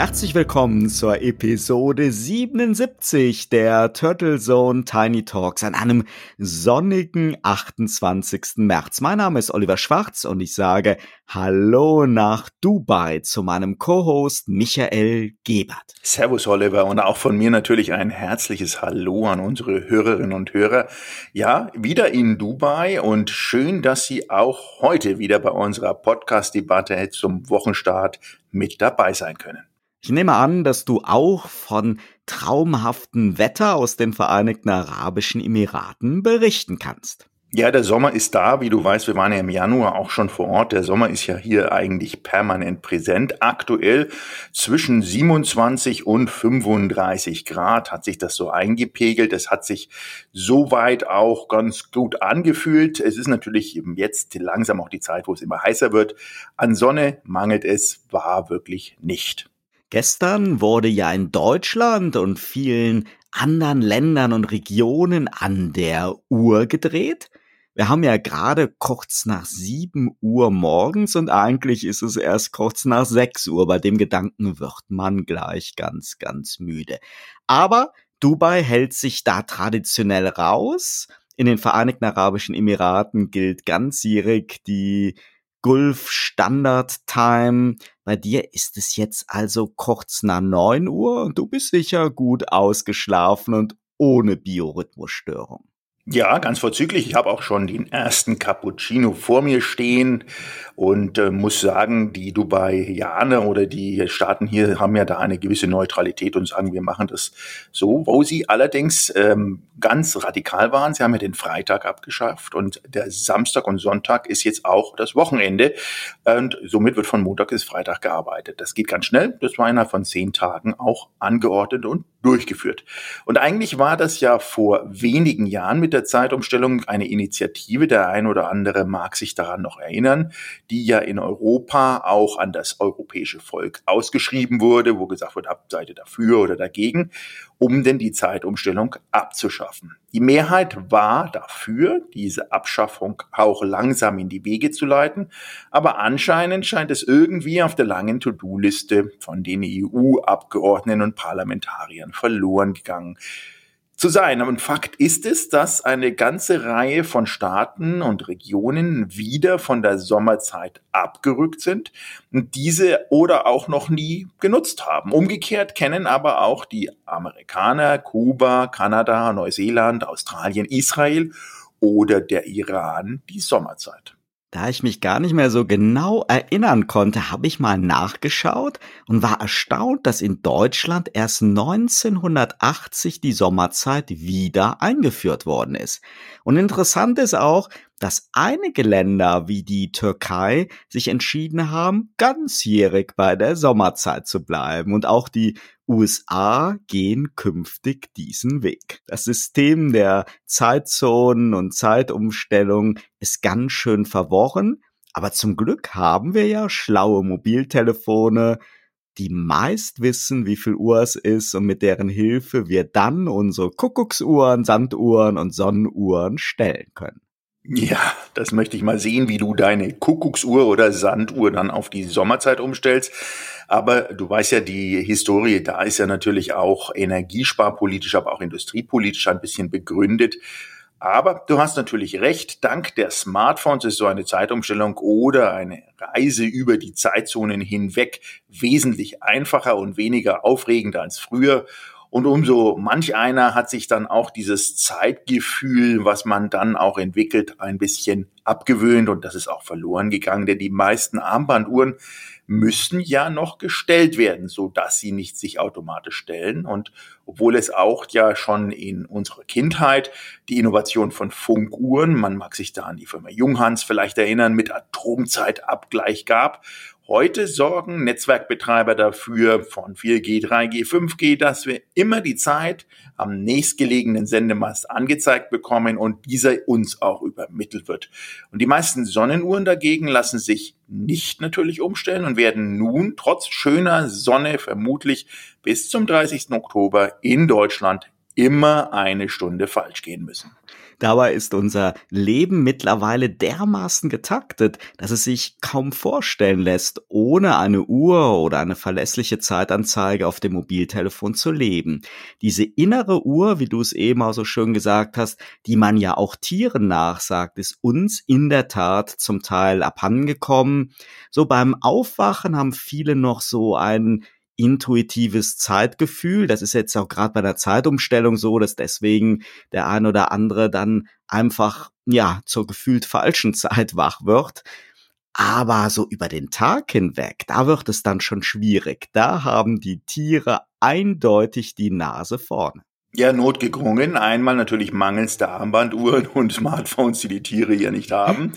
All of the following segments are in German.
Herzlich willkommen zur Episode 77 der Turtle Zone Tiny Talks an einem sonnigen 28. März. Mein Name ist Oliver Schwarz und ich sage Hallo nach Dubai zu meinem Co-Host Michael Gebert. Servus Oliver und auch von mir natürlich ein herzliches Hallo an unsere Hörerinnen und Hörer. Ja, wieder in Dubai und schön, dass Sie auch heute wieder bei unserer Podcast-Debatte zum Wochenstart mit dabei sein können. Ich nehme an, dass du auch von traumhaftem Wetter aus den Vereinigten Arabischen Emiraten berichten kannst. Ja, der Sommer ist da. Wie du weißt, wir waren ja im Januar auch schon vor Ort. Der Sommer ist ja hier eigentlich permanent präsent. Aktuell zwischen 27 und 35 Grad hat sich das so eingepegelt. Es hat sich soweit auch ganz gut angefühlt. Es ist natürlich jetzt langsam auch die Zeit, wo es immer heißer wird. An Sonne mangelt es, war wirklich nicht. Gestern wurde ja in Deutschland und vielen anderen Ländern und Regionen an der Uhr gedreht. Wir haben ja gerade kurz nach sieben Uhr morgens und eigentlich ist es erst kurz nach sechs Uhr. Bei dem Gedanken wird man gleich ganz, ganz müde. Aber Dubai hält sich da traditionell raus. In den Vereinigten Arabischen Emiraten gilt ganzjährig die Gulf Standard Time. Bei dir ist es jetzt also kurz nach neun Uhr und du bist sicher gut ausgeschlafen und ohne Biorhythmusstörung. Ja, ganz vorzüglich. Ich habe auch schon den ersten Cappuccino vor mir stehen und äh, muss sagen, die Dubaianer oder die Staaten hier haben ja da eine gewisse Neutralität und sagen, wir machen das so, wo sie allerdings ähm, ganz radikal waren. Sie haben ja den Freitag abgeschafft und der Samstag und Sonntag ist jetzt auch das Wochenende und somit wird von Montag bis Freitag gearbeitet. Das geht ganz schnell. Das war innerhalb von zehn Tagen auch angeordnet und durchgeführt. Und eigentlich war das ja vor wenigen Jahren mit der Zeitumstellung eine Initiative, der ein oder andere mag sich daran noch erinnern, die ja in Europa auch an das europäische Volk ausgeschrieben wurde, wo gesagt wird, ab seid ihr dafür oder dagegen, um denn die Zeitumstellung abzuschaffen. Die Mehrheit war dafür, diese Abschaffung auch langsam in die Wege zu leiten, aber anscheinend scheint es irgendwie auf der langen To-Do-Liste von den EU-Abgeordneten und Parlamentariern verloren gegangen zu sein. Und Fakt ist es, dass eine ganze Reihe von Staaten und Regionen wieder von der Sommerzeit abgerückt sind und diese oder auch noch nie genutzt haben. Umgekehrt kennen aber auch die Amerikaner, Kuba, Kanada, Neuseeland, Australien, Israel oder der Iran die Sommerzeit. Da ich mich gar nicht mehr so genau erinnern konnte, habe ich mal nachgeschaut und war erstaunt, dass in Deutschland erst 1980 die Sommerzeit wieder eingeführt worden ist. Und interessant ist auch, dass einige Länder wie die Türkei sich entschieden haben, ganzjährig bei der Sommerzeit zu bleiben. Und auch die USA gehen künftig diesen Weg. Das System der Zeitzonen und Zeitumstellung ist ganz schön verworren. Aber zum Glück haben wir ja schlaue Mobiltelefone, die meist wissen, wie viel Uhr es ist und mit deren Hilfe wir dann unsere Kuckucksuhren, Sanduhren und Sonnenuhren stellen können. Ja, das möchte ich mal sehen, wie du deine Kuckucksuhr oder Sanduhr dann auf die Sommerzeit umstellst. Aber du weißt ja, die Historie da ist ja natürlich auch energiesparpolitisch, aber auch industriepolitisch ein bisschen begründet. Aber du hast natürlich recht, dank der Smartphones ist so eine Zeitumstellung oder eine Reise über die Zeitzonen hinweg wesentlich einfacher und weniger aufregend als früher. Und umso manch einer hat sich dann auch dieses Zeitgefühl, was man dann auch entwickelt, ein bisschen abgewöhnt und das ist auch verloren gegangen, denn die meisten Armbanduhren müssen ja noch gestellt werden, so dass sie nicht sich automatisch stellen. Und obwohl es auch ja schon in unserer Kindheit die Innovation von Funkuhren, man mag sich da an die Firma Junghans vielleicht erinnern, mit Atomzeitabgleich gab Heute sorgen Netzwerkbetreiber dafür von 4G, 3G, 5G, dass wir immer die Zeit am nächstgelegenen Sendemast angezeigt bekommen und dieser uns auch übermittelt wird. Und die meisten Sonnenuhren dagegen lassen sich nicht natürlich umstellen und werden nun trotz schöner Sonne vermutlich bis zum 30. Oktober in Deutschland immer eine Stunde falsch gehen müssen. Dabei ist unser Leben mittlerweile dermaßen getaktet, dass es sich kaum vorstellen lässt, ohne eine Uhr oder eine verlässliche Zeitanzeige auf dem Mobiltelefon zu leben. Diese innere Uhr, wie du es eben auch so schön gesagt hast, die man ja auch Tieren nachsagt, ist uns in der Tat zum Teil abhandengekommen. So beim Aufwachen haben viele noch so einen intuitives Zeitgefühl. Das ist jetzt auch gerade bei der Zeitumstellung so, dass deswegen der ein oder andere dann einfach, ja, zur gefühlt falschen Zeit wach wird. Aber so über den Tag hinweg, da wird es dann schon schwierig. Da haben die Tiere eindeutig die Nase vorne. Ja, notgedrungen. Einmal natürlich mangels der Armbanduhren und Smartphones, die die Tiere ja nicht haben.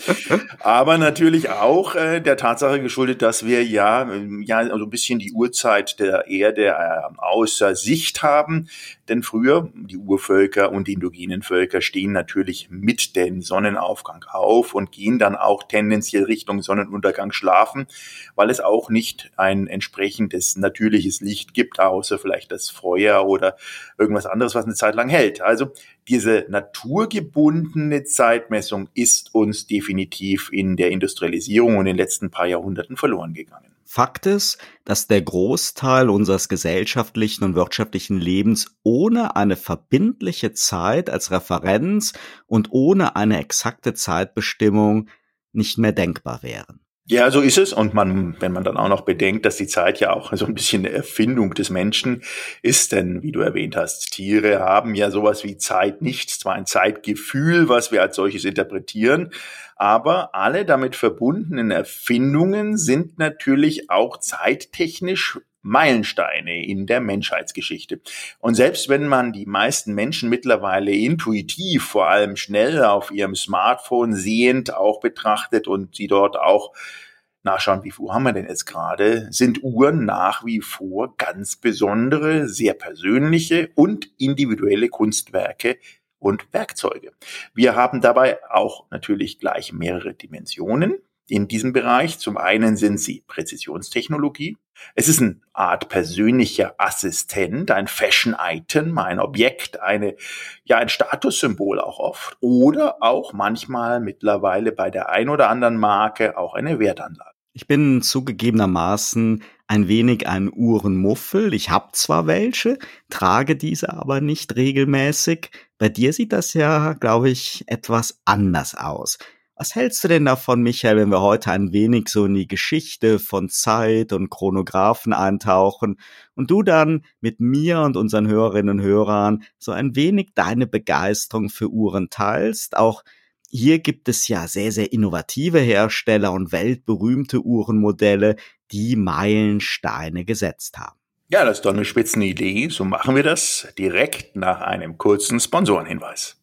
Aber natürlich auch äh, der Tatsache geschuldet, dass wir ja, ja so also ein bisschen die Uhrzeit der Erde äh, außer Sicht haben. Denn früher, die Urvölker und die indogenen Völker stehen natürlich mit dem Sonnenaufgang auf und gehen dann auch tendenziell Richtung Sonnenuntergang schlafen, weil es auch nicht ein entsprechendes natürliches Licht gibt, außer vielleicht das Feuer oder irgendwas anderes, was eine Zeit lang hält. Also diese naturgebundene Zeitmessung ist uns definitiv in der Industrialisierung und in den letzten paar Jahrhunderten verloren gegangen. Fakt ist, dass der Großteil unseres gesellschaftlichen und wirtschaftlichen Lebens ohne eine verbindliche Zeit als Referenz und ohne eine exakte Zeitbestimmung nicht mehr denkbar wären. Ja, so ist es. Und man, wenn man dann auch noch bedenkt, dass die Zeit ja auch so ein bisschen eine Erfindung des Menschen ist, denn wie du erwähnt hast, Tiere haben ja sowas wie Zeit nicht, zwar ein Zeitgefühl, was wir als solches interpretieren, aber alle damit verbundenen Erfindungen sind natürlich auch zeittechnisch Meilensteine in der Menschheitsgeschichte. Und selbst wenn man die meisten Menschen mittlerweile intuitiv, vor allem schnell auf ihrem Smartphone sehend auch betrachtet und sie dort auch nachschauen, wie viel Uhr haben wir denn jetzt gerade, sind Uhren nach wie vor ganz besondere, sehr persönliche und individuelle Kunstwerke und Werkzeuge. Wir haben dabei auch natürlich gleich mehrere Dimensionen in diesem Bereich. Zum einen sind sie Präzisionstechnologie. Es ist eine Art persönlicher Assistent, ein Fashion-Item, ein Objekt, eine, ja, ein Statussymbol auch oft. Oder auch manchmal mittlerweile bei der ein oder anderen Marke auch eine Wertanlage. Ich bin zugegebenermaßen ein wenig ein Uhrenmuffel. Ich habe zwar welche, trage diese aber nicht regelmäßig. Bei dir sieht das ja, glaube ich, etwas anders aus. Was hältst du denn davon, Michael, wenn wir heute ein wenig so in die Geschichte von Zeit und Chronographen eintauchen und du dann mit mir und unseren Hörerinnen und Hörern so ein wenig deine Begeisterung für Uhren teilst? Auch hier gibt es ja sehr, sehr innovative Hersteller und weltberühmte Uhrenmodelle, die Meilensteine gesetzt haben. Ja, das ist doch eine Spitzenidee. So machen wir das direkt nach einem kurzen Sponsorenhinweis.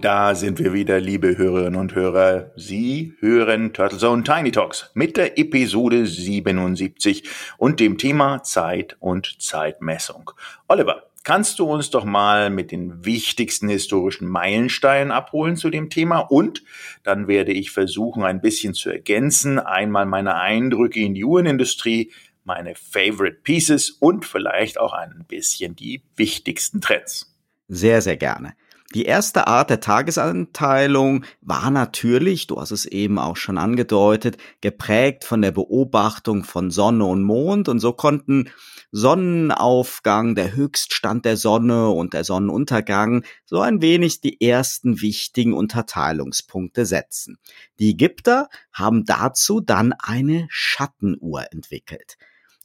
Da sind wir wieder, liebe Hörerinnen und Hörer. Sie hören Turtle Zone Tiny Talks mit der Episode 77 und dem Thema Zeit und Zeitmessung. Oliver, kannst du uns doch mal mit den wichtigsten historischen Meilensteinen abholen zu dem Thema und dann werde ich versuchen, ein bisschen zu ergänzen, einmal meine Eindrücke in die Uhrenindustrie, meine Favorite Pieces und vielleicht auch ein bisschen die wichtigsten Trends. Sehr, sehr gerne. Die erste Art der Tagesanteilung war natürlich, du hast es eben auch schon angedeutet, geprägt von der Beobachtung von Sonne und Mond und so konnten Sonnenaufgang, der Höchststand der Sonne und der Sonnenuntergang so ein wenig die ersten wichtigen Unterteilungspunkte setzen. Die Ägypter haben dazu dann eine Schattenuhr entwickelt.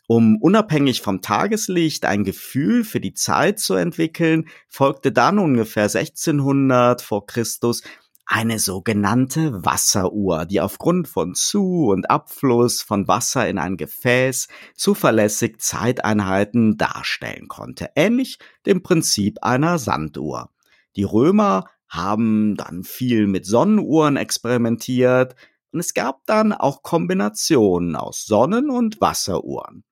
Um unabhängig vom Tageslicht ein Gefühl für die Zeit zu entwickeln, folgte dann ungefähr 1600 vor Christus eine sogenannte Wasseruhr, die aufgrund von Zu- und Abfluss von Wasser in ein Gefäß zuverlässig Zeiteinheiten darstellen konnte, ähnlich dem Prinzip einer Sanduhr. Die Römer haben dann viel mit Sonnenuhren experimentiert, Und es gab dann auch Kombinationen aus Sonnen- und Wasseruhren.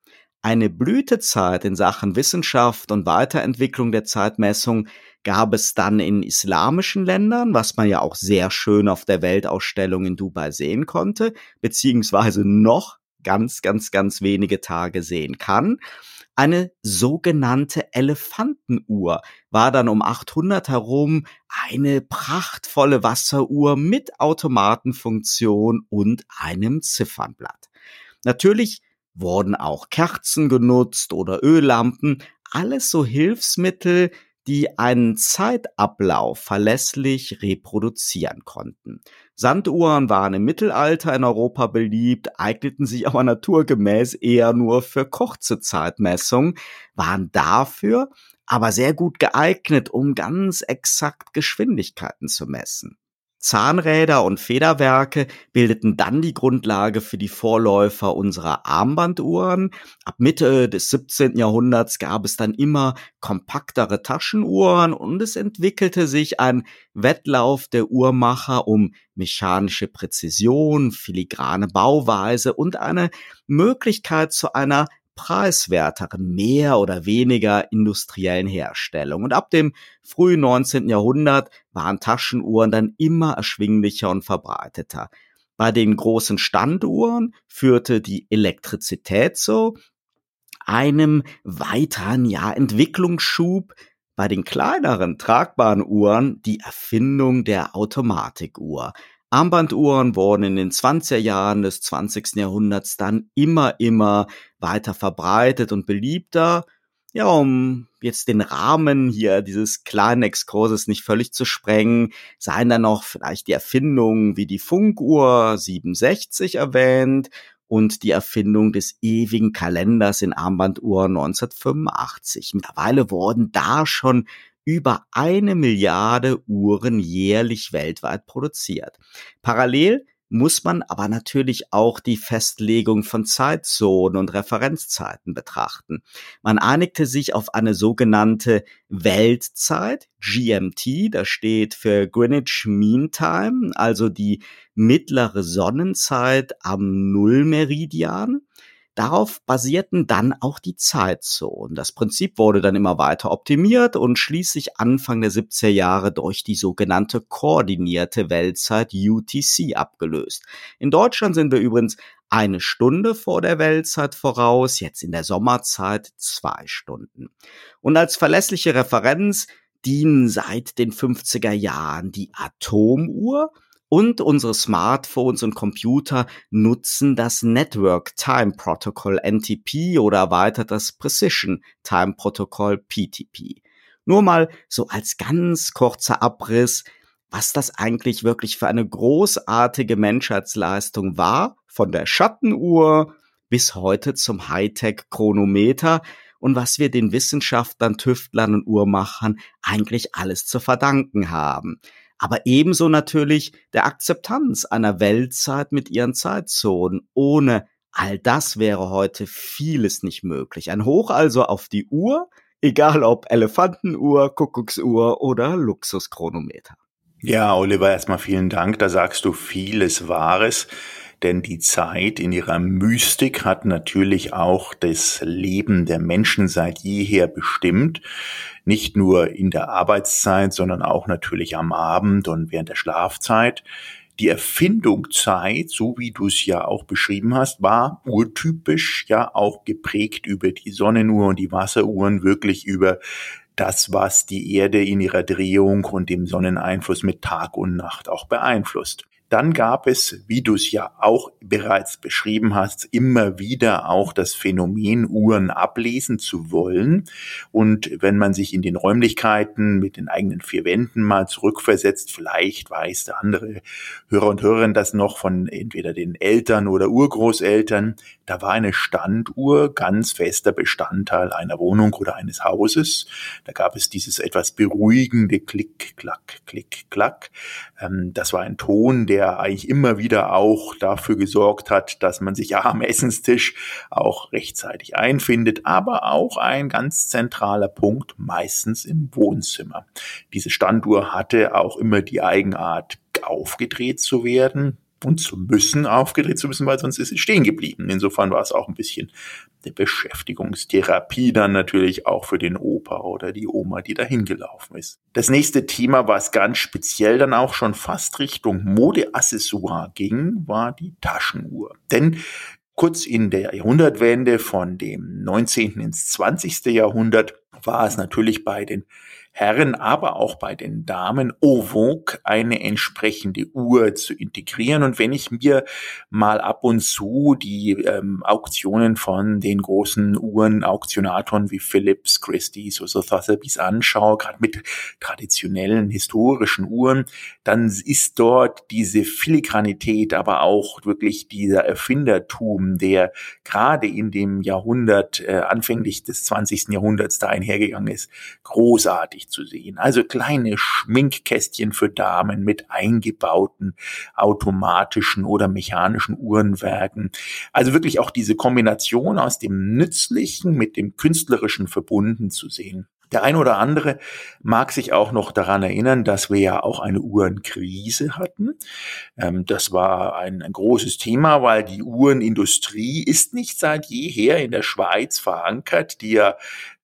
Eine Blütezeit in Sachen Wissenschaft und Weiterentwicklung der Zeitmessung gab es dann in islamischen Ländern, was man ja auch sehr schön auf der Weltausstellung in Dubai sehen konnte, beziehungsweise noch ganz, ganz, ganz wenige Tage sehen kann. Eine sogenannte Elefantenuhr war dann um 800 herum eine prachtvolle Wasseruhr mit Automatenfunktion und einem Ziffernblatt. Natürlich wurden auch Kerzen genutzt oder Öllampen, alles so Hilfsmittel, die einen Zeitablauf verlässlich reproduzieren konnten. Sanduhren waren im Mittelalter in Europa beliebt, eigneten sich aber naturgemäß eher nur für kurze Zeitmessungen, waren dafür aber sehr gut geeignet, um ganz exakt Geschwindigkeiten zu messen. Zahnräder und Federwerke bildeten dann die Grundlage für die Vorläufer unserer Armbanduhren. Ab Mitte des 17. Jahrhunderts gab es dann immer kompaktere Taschenuhren und es entwickelte sich ein Wettlauf der Uhrmacher um mechanische Präzision, filigrane Bauweise und eine Möglichkeit zu einer preiswerteren, mehr oder weniger industriellen Herstellung. Und ab dem frühen 19. Jahrhundert waren Taschenuhren dann immer erschwinglicher und verbreiteter. Bei den großen Standuhren führte die Elektrizität zu einem weiteren ja, Entwicklungsschub, bei den kleineren tragbaren Uhren die Erfindung der Automatikuhr. Armbanduhren wurden in den 20er Jahren des 20. Jahrhunderts dann immer, immer weiter verbreitet und beliebter. Ja, um jetzt den Rahmen hier dieses kleinen Exkurses nicht völlig zu sprengen, seien dann noch vielleicht die Erfindungen wie die Funkuhr 67 erwähnt und die Erfindung des ewigen Kalenders in Armbanduhren 1985. Mittlerweile wurden da schon über eine Milliarde Uhren jährlich weltweit produziert. Parallel muss man aber natürlich auch die Festlegung von Zeitzonen und Referenzzeiten betrachten. Man einigte sich auf eine sogenannte Weltzeit, GMT, das steht für Greenwich Mean Time, also die mittlere Sonnenzeit am Nullmeridian. Darauf basierten dann auch die Zeitzonen. Das Prinzip wurde dann immer weiter optimiert und schließlich Anfang der 70er Jahre durch die sogenannte koordinierte Weltzeit UTC abgelöst. In Deutschland sind wir übrigens eine Stunde vor der Weltzeit voraus, jetzt in der Sommerzeit zwei Stunden. Und als verlässliche Referenz dienen seit den 50er Jahren die Atomuhr und unsere Smartphones und Computer nutzen das Network Time Protocol NTP oder erweitert das Precision Time Protocol PTP. Nur mal so als ganz kurzer Abriss, was das eigentlich wirklich für eine großartige Menschheitsleistung war, von der Schattenuhr bis heute zum Hightech-Chronometer und was wir den Wissenschaftlern, Tüftlern und Uhrmachern eigentlich alles zu verdanken haben aber ebenso natürlich der Akzeptanz einer Weltzeit mit ihren Zeitzonen. Ohne all das wäre heute vieles nicht möglich. Ein Hoch also auf die Uhr, egal ob Elefantenuhr, Kuckucksuhr oder Luxuschronometer. Ja, Oliver, erstmal vielen Dank. Da sagst du vieles Wahres denn die Zeit in ihrer Mystik hat natürlich auch das Leben der Menschen seit jeher bestimmt. Nicht nur in der Arbeitszeit, sondern auch natürlich am Abend und während der Schlafzeit. Die Erfindungszeit, so wie du es ja auch beschrieben hast, war urtypisch ja auch geprägt über die Sonnenuhr und die Wasseruhren, wirklich über das, was die Erde in ihrer Drehung und dem Sonneneinfluss mit Tag und Nacht auch beeinflusst. Dann gab es, wie du es ja auch bereits beschrieben hast, immer wieder auch das Phänomen, Uhren ablesen zu wollen. Und wenn man sich in den Räumlichkeiten mit den eigenen vier Wänden mal zurückversetzt, vielleicht weiß der andere Hörer und Hörerin das noch von entweder den Eltern oder Urgroßeltern, da war eine Standuhr ganz fester Bestandteil einer Wohnung oder eines Hauses. Da gab es dieses etwas beruhigende Klick, Klack, Klick, Klack. Ähm, das war ein Ton, der der eigentlich immer wieder auch dafür gesorgt hat, dass man sich am Essenstisch auch rechtzeitig einfindet, aber auch ein ganz zentraler Punkt meistens im Wohnzimmer. Diese Standuhr hatte auch immer die Eigenart aufgedreht zu werden, und zu müssen aufgedreht zu müssen, weil sonst ist sie stehen geblieben. Insofern war es auch ein bisschen eine Beschäftigungstherapie dann natürlich auch für den Opa oder die Oma, die dahin gelaufen ist. Das nächste Thema, was ganz speziell dann auch schon fast Richtung Modeaccessoire ging, war die Taschenuhr. Denn kurz in der Jahrhundertwende von dem 19. ins 20. Jahrhundert war es natürlich bei den Herren, aber auch bei den Damen vogue eine entsprechende Uhr zu integrieren. Und wenn ich mir mal ab und zu die ähm, Auktionen von den großen Uhren-Auktionatoren wie Philips, Christie's oder Sotheby's anschaue, gerade mit traditionellen historischen Uhren, dann ist dort diese Filigranität, aber auch wirklich dieser Erfindertum, der gerade in dem Jahrhundert, äh, anfänglich des 20. Jahrhunderts da einhergegangen ist, großartig deutlich zu sehen. Also kleine Schminkkästchen für Damen mit eingebauten automatischen oder mechanischen Uhrenwerken. Also wirklich auch diese Kombination aus dem Nützlichen mit dem Künstlerischen verbunden zu sehen. Der ein oder andere mag sich auch noch daran erinnern, dass wir ja auch eine Uhrenkrise hatten. Ähm, das war ein, ein, großes Thema, weil die Uhrenindustrie ist nicht seit jeher in der Schweiz verankert, die ja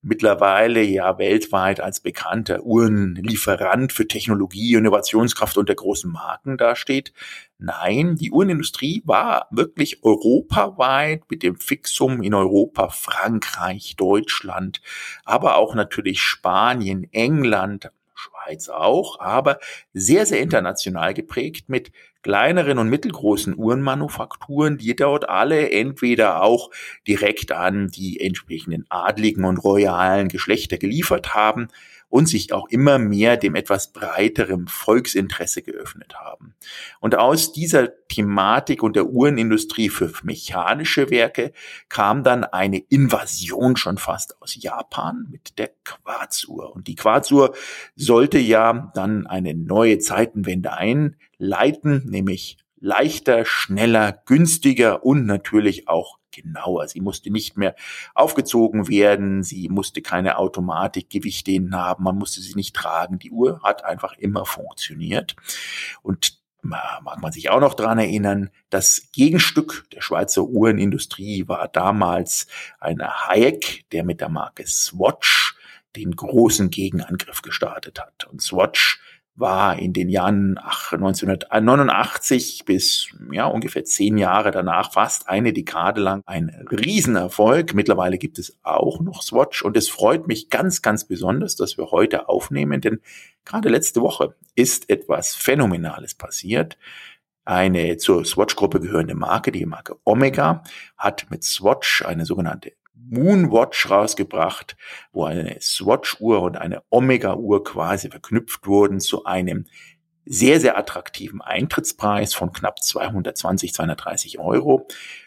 mittlerweile ja weltweit als bekannter Uhrenlieferant für Technologie, Innovationskraft und der großen Marken dasteht. Nein, die Uhrenindustrie war wirklich europaweit mit dem Fixum in Europa, Frankreich, Deutschland, aber auch natürlich Spanien, England, Schweiz auch, aber sehr, sehr international geprägt mit kleineren und mittelgroßen Uhrenmanufakturen, die dort alle entweder auch direkt an die entsprechenden adligen und royalen Geschlechter geliefert haben und sich auch immer mehr dem etwas breiteren Volksinteresse geöffnet haben. Und aus dieser Thematik und der Uhrenindustrie für mechanische Werke kam dann eine Invasion schon fast aus Japan mit der Quarzuhr. Und die Quarzuhr sollte ja dann eine neue Zeitenwende einleiten, nämlich leichter, schneller, günstiger und natürlich auch genauer. Sie musste nicht mehr aufgezogen werden, sie musste keine Automatikgewichte haben, man musste sie nicht tragen. Die Uhr hat einfach immer funktioniert. Und mag man sich auch noch dran erinnern, das Gegenstück der Schweizer Uhrenindustrie war damals ein Hayek, der mit der Marke Swatch den großen Gegenangriff gestartet hat. Und Swatch war in den Jahren 1989 bis ja, ungefähr zehn Jahre danach, fast eine Dekade lang, ein Riesenerfolg. Mittlerweile gibt es auch noch Swatch und es freut mich ganz, ganz besonders, dass wir heute aufnehmen, denn gerade letzte Woche ist etwas Phänomenales passiert. Eine zur Swatch-Gruppe gehörende Marke, die Marke Omega, hat mit Swatch eine sogenannte Moonwatch rausgebracht, wo eine Swatch-Uhr und eine Omega-Uhr quasi verknüpft wurden zu einem sehr, sehr attraktiven Eintrittspreis von knapp 220, 230 Euro.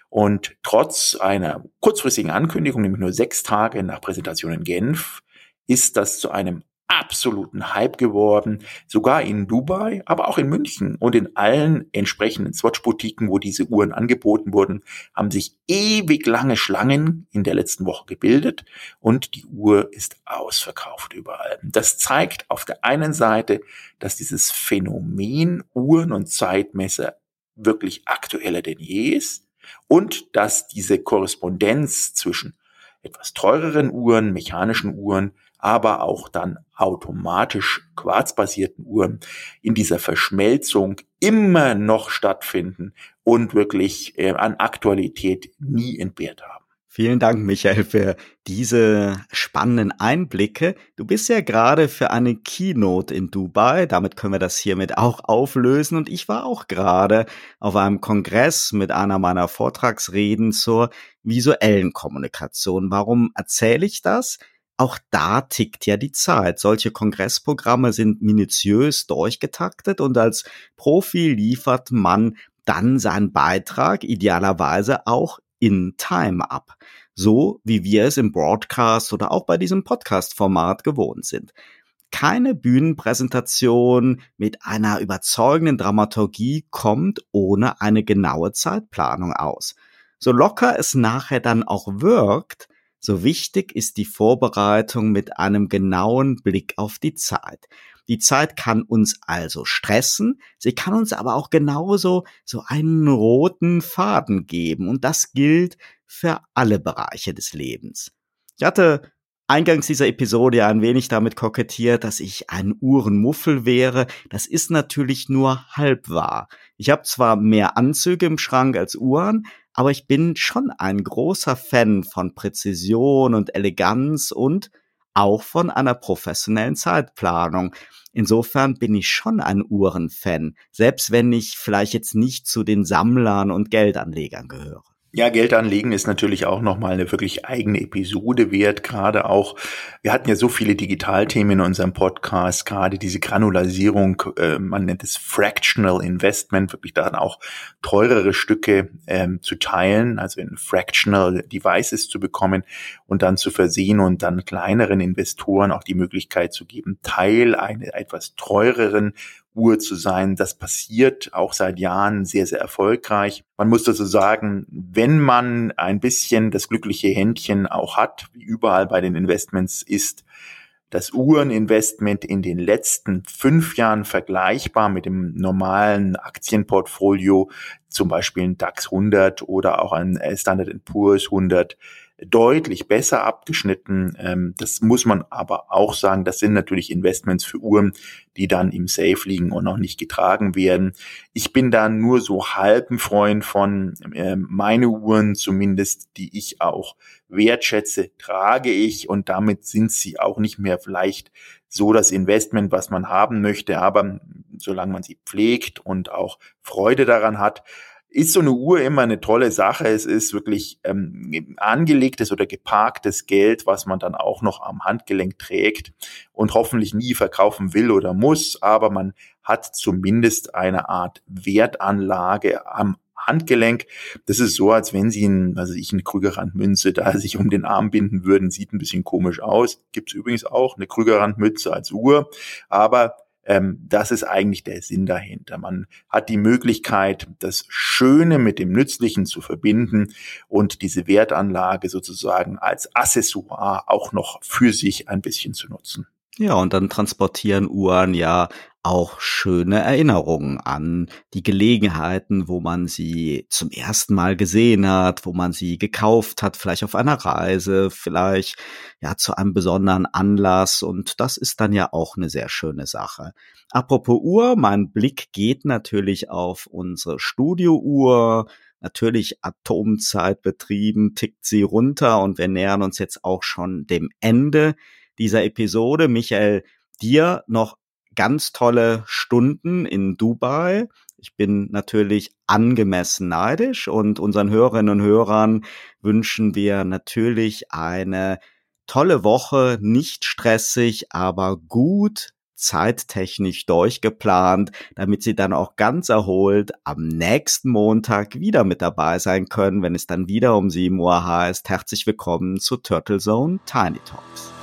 Und trotz einer kurzfristigen Ankündigung, nämlich nur sechs Tage nach Präsentation in Genf, ist das zu einem absoluten Hype geworden, sogar in Dubai, aber auch in München und in allen entsprechenden Swatch-Boutiquen, wo diese Uhren angeboten wurden, haben sich ewig lange Schlangen in der letzten Woche gebildet und die Uhr ist ausverkauft überall. Das zeigt auf der einen Seite, dass dieses Phänomen Uhren und Zeitmesser wirklich aktueller denn je ist und dass diese Korrespondenz zwischen etwas teureren Uhren, mechanischen Uhren aber auch dann automatisch quarzbasierten Uhren in dieser Verschmelzung immer noch stattfinden und wirklich äh, an Aktualität nie entbehrt haben. Vielen Dank, Michael, für diese spannenden Einblicke. Du bist ja gerade für eine Keynote in Dubai. Damit können wir das hiermit auch auflösen. Und ich war auch gerade auf einem Kongress mit einer meiner Vortragsreden zur visuellen Kommunikation. Warum erzähle ich das? Auch da tickt ja die Zeit. Solche Kongressprogramme sind minutiös durchgetaktet und als Profi liefert man dann seinen Beitrag idealerweise auch in Time ab. So wie wir es im Broadcast oder auch bei diesem Podcast-Format gewohnt sind. Keine Bühnenpräsentation mit einer überzeugenden Dramaturgie kommt ohne eine genaue Zeitplanung aus. So locker es nachher dann auch wirkt, so wichtig ist die Vorbereitung mit einem genauen Blick auf die Zeit. Die Zeit kann uns also stressen, sie kann uns aber auch genauso so einen roten Faden geben und das gilt für alle Bereiche des Lebens. Ich hatte eingangs dieser Episode ja ein wenig damit kokettiert, dass ich ein Uhrenmuffel wäre. Das ist natürlich nur halb wahr. Ich habe zwar mehr Anzüge im Schrank als Uhren, aber ich bin schon ein großer Fan von Präzision und Eleganz und auch von einer professionellen Zeitplanung. Insofern bin ich schon ein Uhrenfan, selbst wenn ich vielleicht jetzt nicht zu den Sammlern und Geldanlegern gehöre. Ja, Geld anlegen ist natürlich auch nochmal eine wirklich eigene Episode wert. Gerade auch, wir hatten ja so viele Digitalthemen in unserem Podcast, gerade diese Granularisierung, äh, man nennt es Fractional Investment, wirklich daran auch teurere Stücke ähm, zu teilen, also in Fractional Devices zu bekommen und dann zu versehen und dann kleineren Investoren auch die Möglichkeit zu geben, Teil einer etwas teureren Uhr zu sein. Das passiert auch seit Jahren sehr, sehr erfolgreich. Man muss dazu sagen, wenn man ein bisschen das glückliche Händchen auch hat, wie überall bei den Investments ist, das Uhreninvestment in den letzten fünf Jahren vergleichbar mit dem normalen Aktienportfolio, zum Beispiel ein DAX 100 oder auch ein Standard Poor's 100, deutlich besser abgeschnitten. Ähm, das muss man aber auch sagen, das sind natürlich Investments für Uhren, die dann im Safe liegen und noch nicht getragen werden. Ich bin da nur so halben Freund von äh, meine Uhren zumindest, die ich auch wertschätze, trage ich und damit sind sie auch nicht mehr vielleicht so das Investment, was man haben möchte, aber solange man sie pflegt und auch Freude daran hat, ist so eine Uhr immer eine tolle Sache. Es ist wirklich ähm, angelegtes oder geparktes Geld, was man dann auch noch am Handgelenk trägt und hoffentlich nie verkaufen will oder muss, aber man hat zumindest eine Art Wertanlage am Handgelenk. Das ist so, als wenn Sie ein, also ich eine Krügerrandmünze da sich um den Arm binden würden, sieht ein bisschen komisch aus. Gibt's übrigens auch eine Krügerrandmütze als Uhr, aber das ist eigentlich der Sinn dahinter. Man hat die Möglichkeit, das Schöne mit dem Nützlichen zu verbinden und diese Wertanlage sozusagen als Accessoire auch noch für sich ein bisschen zu nutzen. Ja, und dann transportieren Uhren ja auch schöne Erinnerungen an die Gelegenheiten, wo man sie zum ersten Mal gesehen hat, wo man sie gekauft hat, vielleicht auf einer Reise, vielleicht ja zu einem besonderen Anlass und das ist dann ja auch eine sehr schöne Sache. Apropos Uhr, mein Blick geht natürlich auf unsere Studiouhr, natürlich Atomzeit betrieben, tickt sie runter und wir nähern uns jetzt auch schon dem Ende dieser Episode. Michael, dir noch ganz tolle Stunden in Dubai. Ich bin natürlich angemessen neidisch und unseren Hörerinnen und Hörern wünschen wir natürlich eine tolle Woche, nicht stressig, aber gut zeittechnisch durchgeplant, damit sie dann auch ganz erholt am nächsten Montag wieder mit dabei sein können, wenn es dann wieder um 7 Uhr heißt. Herzlich willkommen zu Turtle Zone Tiny Talks.